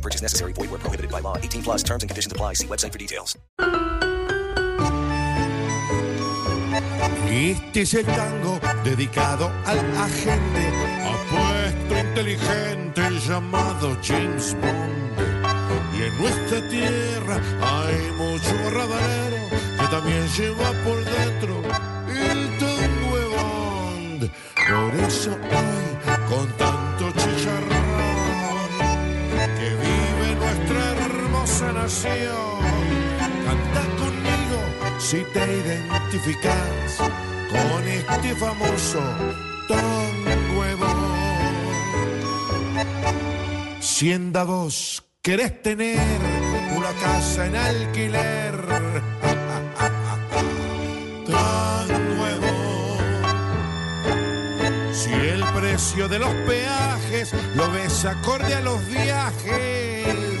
Purchase necessary. Void where prohibited by law. 18 plus terms and conditions apply. See website for details. Este es el tango dedicado al agente apuesto inteligente llamado James Bond. Y en nuestra tierra hay mucho radalero que también lleva por dentro canta conmigo si te identificas con este famoso de Bond. Sienda vos querés tener una casa en alquiler. Tan nuevo. Si el precio de los peajes lo ves acorde a los viajes.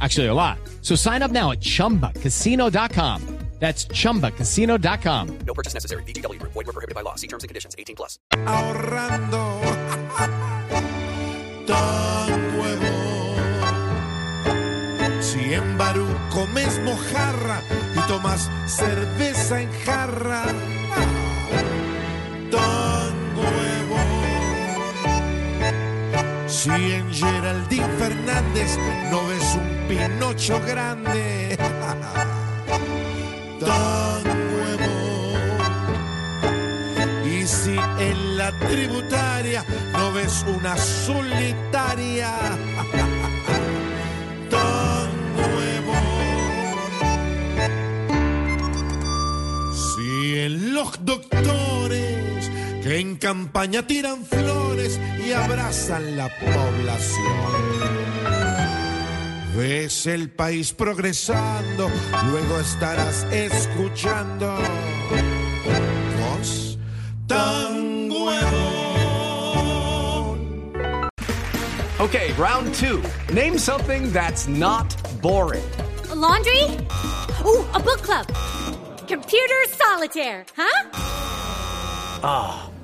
Actually, a lot. So sign up now at chumbacasino.com. That's chumbacasino.com. No purchase necessary. VGW Group. Void were prohibited by law. See terms and conditions. 18 plus. ahorrando tan nuevo. Si en Barú comes mojarra y tomas cerveza en jarra, Si en Geraldine Fernández no ves un Pinocho grande, tan nuevo. Y si en la tributaria no ves una solitaria en campaña tiran flores y abrazan la población. Ves el país progresando, luego estarás escuchando voz tan. Okay, round two. Name something that's not boring. A laundry? Ooh, a book club. Computer solitaire, huh?